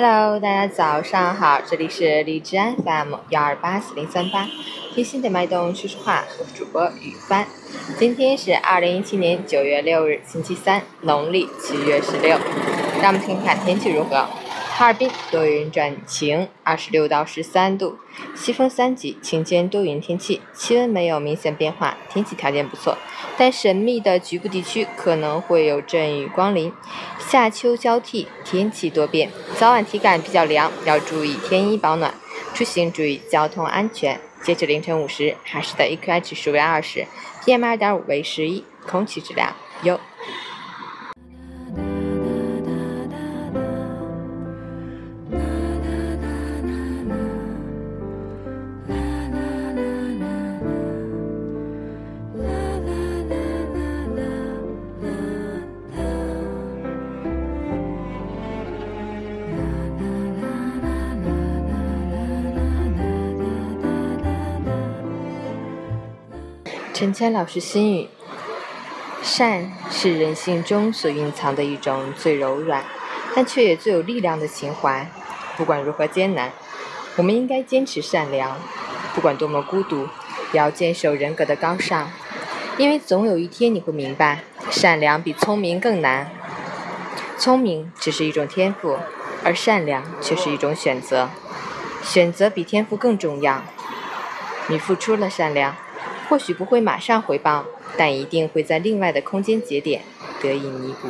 Hello，大家早上好，这里是荔枝 FM 幺二八四零三八，贴心的脉动说说话，我是主播雨帆。今天是二零一七年九月六日，星期三，农历七月十六。让我们听看天气如何。哈尔滨多云转晴，二十六到十三度，西风三级，晴间多云天气，气温没有明显变化，天气条件不错。但神秘的局部地区可能会有阵雨光临。夏秋交替，天气多变，早晚体感比较凉，要注意添衣保暖。出行注意交通安全。截止凌晨五时，海市的 AQI 指数为二十，PM 二点五为十一，空气质量优。陈谦老师心语：善是人性中所蕴藏的一种最柔软，但却也最有力量的情怀。不管如何艰难，我们应该坚持善良；不管多么孤独，也要坚守人格的高尚。因为总有一天你会明白，善良比聪明更难。聪明只是一种天赋，而善良却是一种选择。选择比天赋更重要。你付出了善良。或许不会马上回报，但一定会在另外的空间节点得以弥补。